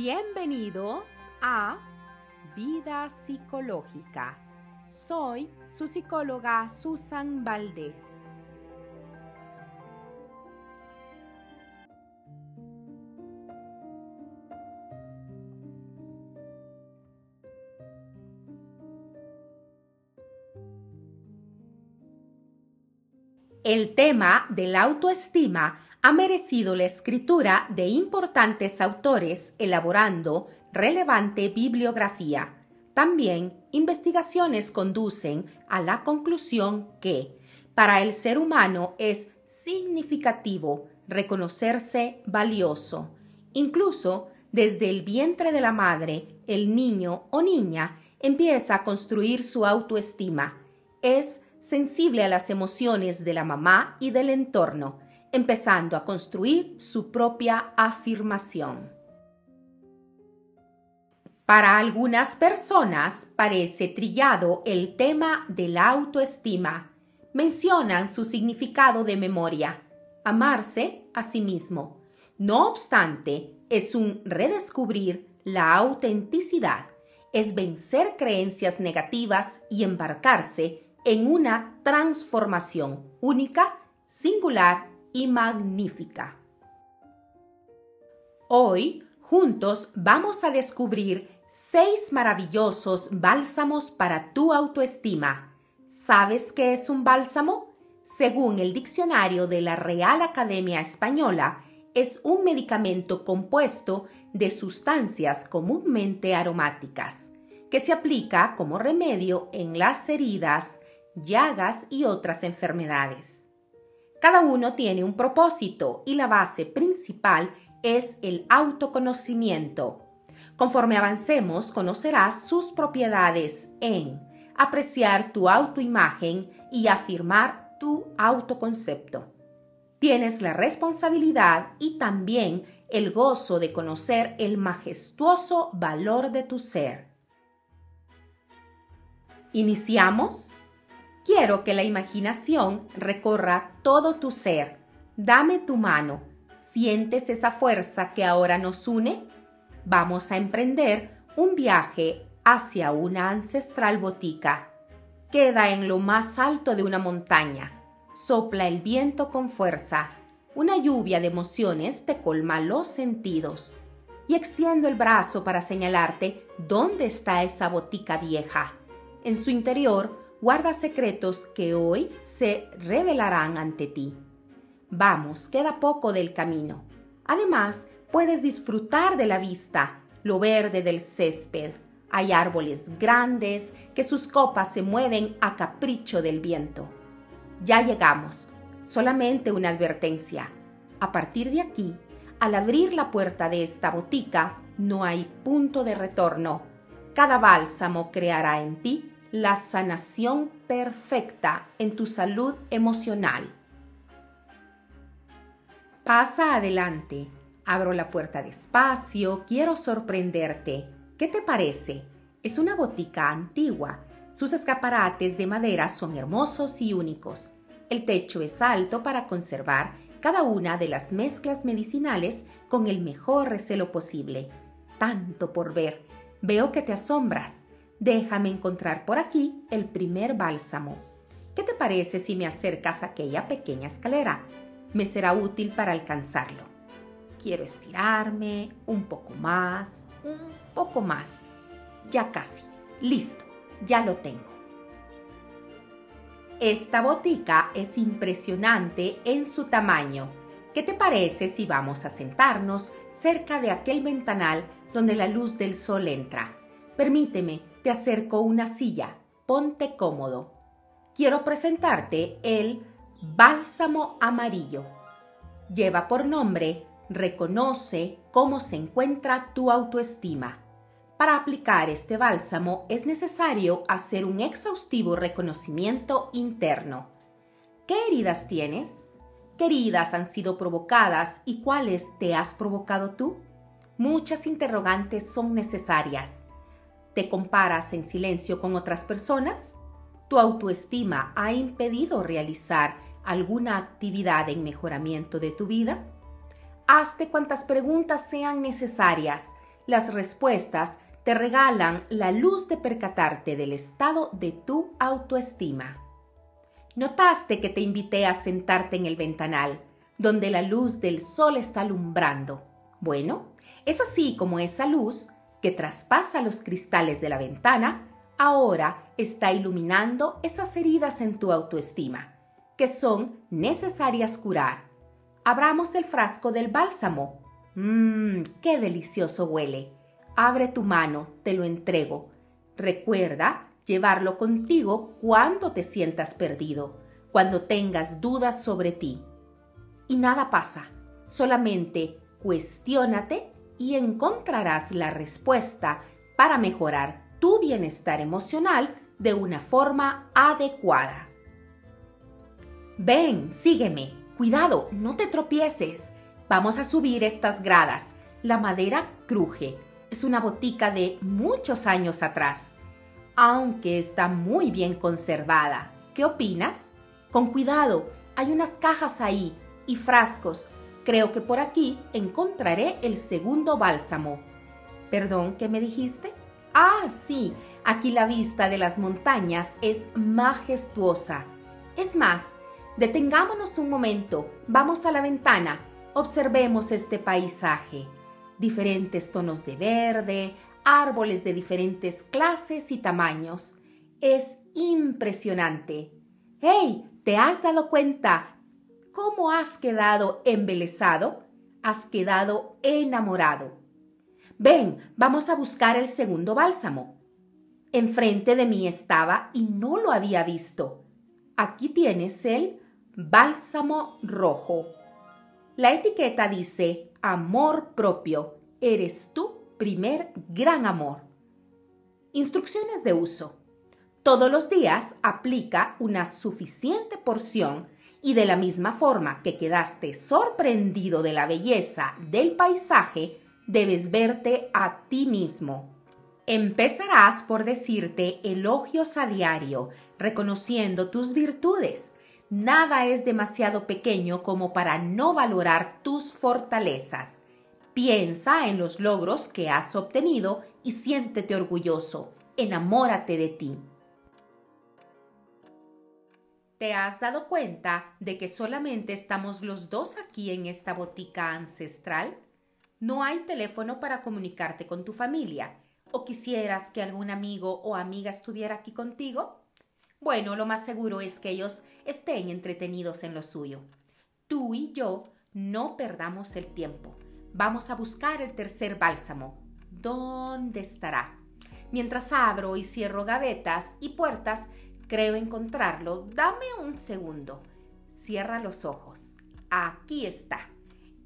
Bienvenidos a Vida Psicológica. Soy su psicóloga Susan Valdés. El tema de la autoestima ha merecido la escritura de importantes autores elaborando relevante bibliografía. También investigaciones conducen a la conclusión que para el ser humano es significativo reconocerse valioso. Incluso desde el vientre de la madre, el niño o niña empieza a construir su autoestima. Es sensible a las emociones de la mamá y del entorno empezando a construir su propia afirmación. Para algunas personas parece trillado el tema de la autoestima. Mencionan su significado de memoria, amarse a sí mismo. No obstante, es un redescubrir la autenticidad, es vencer creencias negativas y embarcarse en una transformación única, singular y magnífica. Hoy, juntos, vamos a descubrir seis maravillosos bálsamos para tu autoestima. ¿Sabes qué es un bálsamo? Según el diccionario de la Real Academia Española, es un medicamento compuesto de sustancias comúnmente aromáticas, que se aplica como remedio en las heridas, llagas y otras enfermedades. Cada uno tiene un propósito y la base principal es el autoconocimiento. Conforme avancemos, conocerás sus propiedades en apreciar tu autoimagen y afirmar tu autoconcepto. Tienes la responsabilidad y también el gozo de conocer el majestuoso valor de tu ser. ¿Iniciamos? Quiero que la imaginación recorra todo tu ser. Dame tu mano. ¿Sientes esa fuerza que ahora nos une? Vamos a emprender un viaje hacia una ancestral botica. Queda en lo más alto de una montaña. Sopla el viento con fuerza. Una lluvia de emociones te colma los sentidos. Y extiendo el brazo para señalarte dónde está esa botica vieja. En su interior, guarda secretos que hoy se revelarán ante ti. Vamos, queda poco del camino. Además, puedes disfrutar de la vista, lo verde del césped. Hay árboles grandes que sus copas se mueven a capricho del viento. Ya llegamos. Solamente una advertencia. A partir de aquí, al abrir la puerta de esta botica, no hay punto de retorno. Cada bálsamo creará en ti la sanación perfecta en tu salud emocional. Pasa adelante. Abro la puerta despacio. Quiero sorprenderte. ¿Qué te parece? Es una botica antigua. Sus escaparates de madera son hermosos y únicos. El techo es alto para conservar cada una de las mezclas medicinales con el mejor recelo posible. Tanto por ver. Veo que te asombras. Déjame encontrar por aquí el primer bálsamo. ¿Qué te parece si me acercas a aquella pequeña escalera? Me será útil para alcanzarlo. Quiero estirarme un poco más, un poco más. Ya casi. Listo. Ya lo tengo. Esta botica es impresionante en su tamaño. ¿Qué te parece si vamos a sentarnos cerca de aquel ventanal donde la luz del sol entra? Permíteme te acerco una silla, ponte cómodo. Quiero presentarte el bálsamo amarillo. Lleva por nombre Reconoce cómo se encuentra tu autoestima. Para aplicar este bálsamo es necesario hacer un exhaustivo reconocimiento interno. ¿Qué heridas tienes? ¿Qué heridas han sido provocadas y cuáles te has provocado tú? Muchas interrogantes son necesarias. ¿Te comparas en silencio con otras personas? ¿Tu autoestima ha impedido realizar alguna actividad en mejoramiento de tu vida? Hazte cuantas preguntas sean necesarias. Las respuestas te regalan la luz de percatarte del estado de tu autoestima. Notaste que te invité a sentarte en el ventanal, donde la luz del sol está alumbrando. Bueno, es así como esa luz, que traspasa los cristales de la ventana, ahora está iluminando esas heridas en tu autoestima, que son necesarias curar. Abramos el frasco del bálsamo. Mmm, qué delicioso huele. Abre tu mano, te lo entrego. Recuerda llevarlo contigo cuando te sientas perdido, cuando tengas dudas sobre ti. Y nada pasa, solamente cuestiónate y encontrarás la respuesta para mejorar tu bienestar emocional de una forma adecuada. Ven, sígueme. Cuidado, no te tropieces. Vamos a subir estas gradas. La madera cruje. Es una botica de muchos años atrás, aunque está muy bien conservada. ¿Qué opinas? Con cuidado, hay unas cajas ahí y frascos. Creo que por aquí encontraré el segundo bálsamo. Perdón, ¿qué me dijiste? Ah, sí, aquí la vista de las montañas es majestuosa. Es más, detengámonos un momento, vamos a la ventana, observemos este paisaje. Diferentes tonos de verde, árboles de diferentes clases y tamaños. Es impresionante. ¡Hey! ¿Te has dado cuenta cómo has quedado embelesado? Has quedado enamorado. Ven, vamos a buscar el segundo bálsamo. Enfrente de mí estaba y no lo había visto. Aquí tienes el bálsamo rojo. La etiqueta dice amor propio. Eres tu primer gran amor. Instrucciones de uso. Todos los días aplica una suficiente porción y de la misma forma que quedaste sorprendido de la belleza del paisaje, debes verte a ti mismo. Empezarás por decirte elogios a diario, reconociendo tus virtudes. Nada es demasiado pequeño como para no valorar tus fortalezas. Piensa en los logros que has obtenido y siéntete orgulloso. Enamórate de ti. ¿Te has dado cuenta de que solamente estamos los dos aquí en esta botica ancestral? no hay teléfono para comunicarte con tu familia o quisieras que algún amigo o amiga estuviera aquí contigo, bueno, lo más seguro es que ellos estén entretenidos en lo suyo. Tú y yo no perdamos el tiempo. Vamos a buscar el tercer bálsamo. ¿Dónde estará? Mientras abro y cierro gavetas y puertas, creo encontrarlo. Dame un segundo. Cierra los ojos. Aquí está.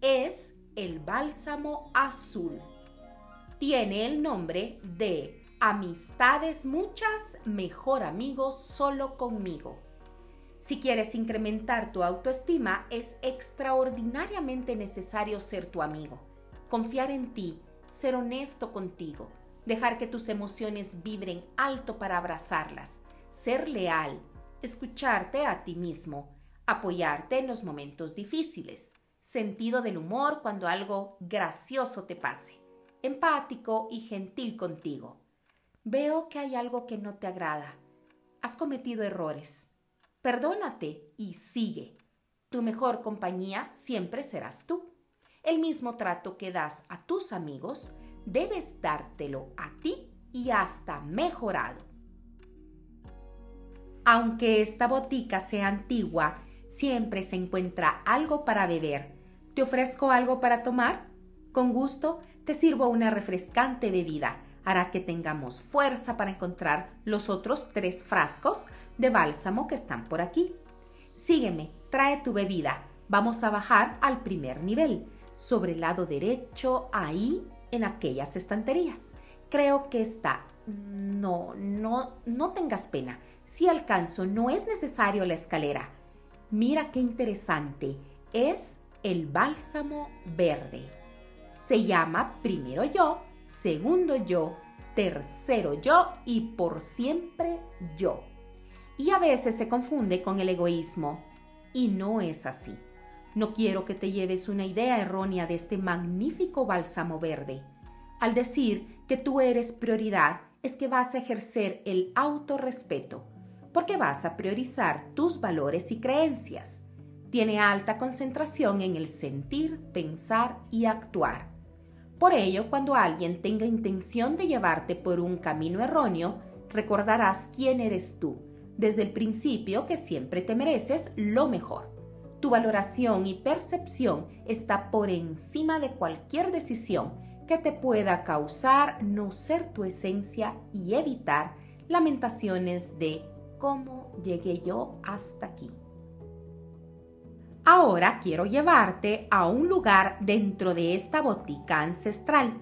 Es el bálsamo azul. Tiene el nombre de Amistades muchas, mejor amigo solo conmigo. Si quieres incrementar tu autoestima, es extraordinariamente necesario ser tu amigo, confiar en ti, ser honesto contigo, dejar que tus emociones vibren alto para abrazarlas, ser leal, escucharte a ti mismo, apoyarte en los momentos difíciles sentido del humor cuando algo gracioso te pase, empático y gentil contigo. Veo que hay algo que no te agrada. Has cometido errores. Perdónate y sigue. Tu mejor compañía siempre serás tú. El mismo trato que das a tus amigos, debes dártelo a ti y hasta mejorado. Aunque esta botica sea antigua siempre se encuentra algo para beber. ¿Te ofrezco algo para tomar? Con gusto, te sirvo una refrescante bebida. Hará que tengamos fuerza para encontrar los otros tres frascos de bálsamo que están por aquí. Sígueme, trae tu bebida. Vamos a bajar al primer nivel, sobre el lado derecho, ahí, en aquellas estanterías. Creo que está. No, no, no tengas pena. Si alcanzo, no es necesario la escalera. Mira qué interesante. Es el bálsamo verde. Se llama primero yo, segundo yo, tercero yo y por siempre yo. Y a veces se confunde con el egoísmo. Y no es así. No quiero que te lleves una idea errónea de este magnífico bálsamo verde. Al decir que tú eres prioridad, es que vas a ejercer el autorrespeto, porque vas a priorizar tus valores y creencias. Tiene alta concentración en el sentir, pensar y actuar. Por ello, cuando alguien tenga intención de llevarte por un camino erróneo, recordarás quién eres tú, desde el principio que siempre te mereces lo mejor. Tu valoración y percepción está por encima de cualquier decisión que te pueda causar no ser tu esencia y evitar lamentaciones de cómo llegué yo hasta aquí. Ahora quiero llevarte a un lugar dentro de esta botica ancestral,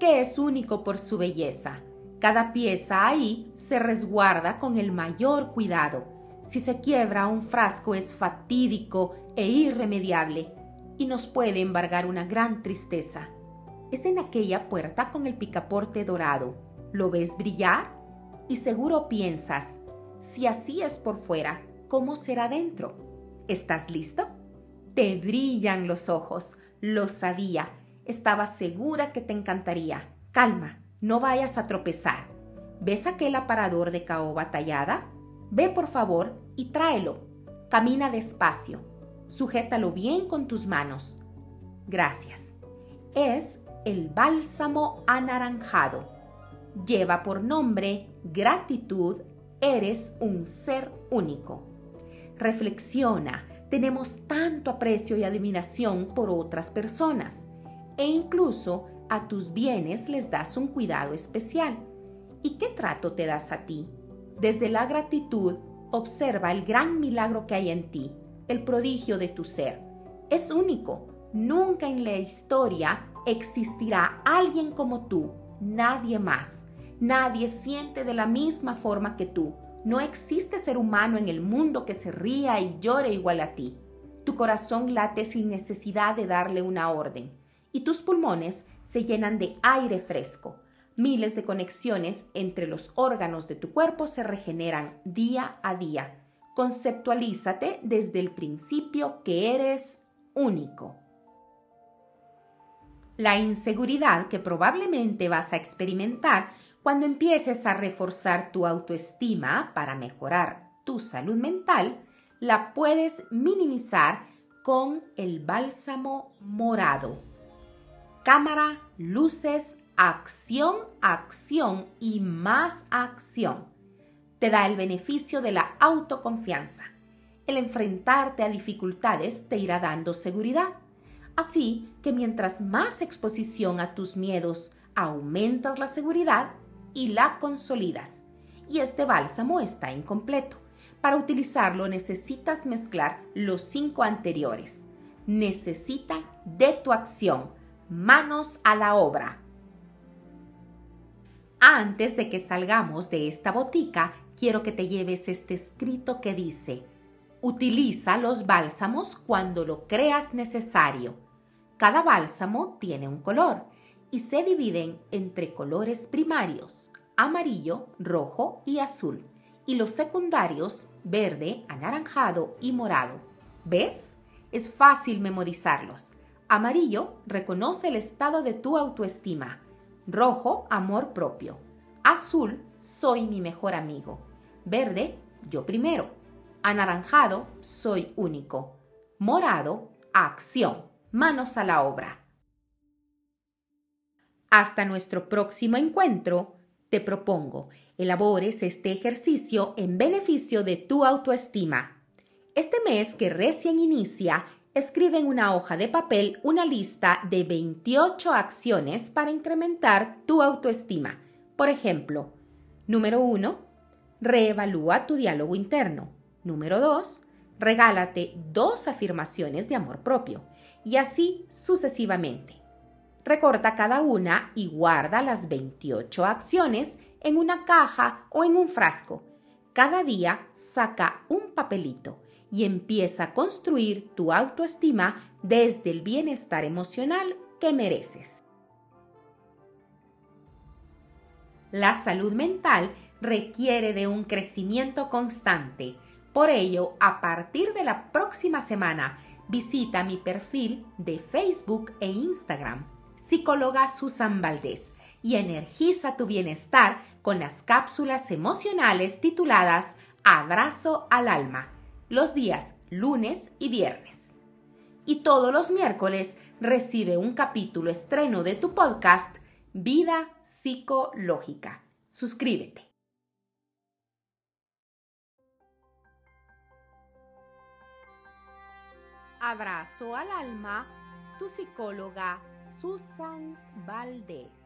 que es único por su belleza. Cada pieza ahí se resguarda con el mayor cuidado. Si se quiebra un frasco es fatídico e irremediable y nos puede embargar una gran tristeza. Es en aquella puerta con el picaporte dorado. ¿Lo ves brillar? Y seguro piensas, si así es por fuera, ¿cómo será dentro? ¿Estás listo? Te brillan los ojos. Lo sabía. Estaba segura que te encantaría. Calma, no vayas a tropezar. ¿Ves aquel aparador de caoba tallada? Ve por favor y tráelo. Camina despacio. Sujétalo bien con tus manos. Gracias. Es el bálsamo anaranjado. Lleva por nombre gratitud, eres un ser único. Reflexiona, tenemos tanto aprecio y admiración por otras personas e incluso a tus bienes les das un cuidado especial. ¿Y qué trato te das a ti? Desde la gratitud, observa el gran milagro que hay en ti, el prodigio de tu ser. Es único. Nunca en la historia existirá alguien como tú, nadie más. Nadie siente de la misma forma que tú. No existe ser humano en el mundo que se ría y llore igual a ti. Tu corazón late sin necesidad de darle una orden y tus pulmones se llenan de aire fresco. Miles de conexiones entre los órganos de tu cuerpo se regeneran día a día. Conceptualízate desde el principio que eres único. La inseguridad que probablemente vas a experimentar cuando empieces a reforzar tu autoestima para mejorar tu salud mental, la puedes minimizar con el bálsamo morado. Cámara, luces, acción, acción y más acción. Te da el beneficio de la autoconfianza. El enfrentarte a dificultades te irá dando seguridad Así que mientras más exposición a tus miedos, aumentas la seguridad y la consolidas. Y este bálsamo está incompleto. Para utilizarlo necesitas mezclar los cinco anteriores. Necesita de tu acción. Manos a la obra. Antes de que salgamos de esta botica, quiero que te lleves este escrito que dice, utiliza los bálsamos cuando lo creas necesario cada bálsamo tiene un color y se dividen entre colores primarios, amarillo, rojo y azul, y los secundarios, verde, anaranjado y morado. ¿Ves? Es fácil memorizarlos. Amarillo reconoce el estado de tu autoestima. Rojo, amor propio. Azul, soy mi mejor amigo. Verde, yo primero. Anaranjado, soy único. Morado, acción manos a la obra. Hasta nuestro próximo encuentro, te propongo, elabores este ejercicio en beneficio de tu autoestima. Este mes que recién inicia, escribe en una hoja de papel una lista de 28 acciones para incrementar tu autoestima. Por ejemplo, número 1, reevalúa tu diálogo interno. Número 2, regálate dos afirmaciones de amor propio y así sucesivamente. Recorta cada una y guarda las 28 acciones en una caja o en un frasco. Cada día saca un papelito y empieza a construir tu autoestima desde el bienestar emocional que mereces. La salud mental requiere de un crecimiento constante. Por ello, a partir de la próxima semana, visita mi perfil de Facebook e Instagram. Psicóloga Susan Valdés, y energiza tu bienestar con las cápsulas emocionales tituladas Abrazo al alma, los días lunes y viernes. Y todos los miércoles recibe un capítulo estreno de tu podcast Vida Psicológica. Suscríbete. Abrazo al alma, tu psicóloga Susan Valdés.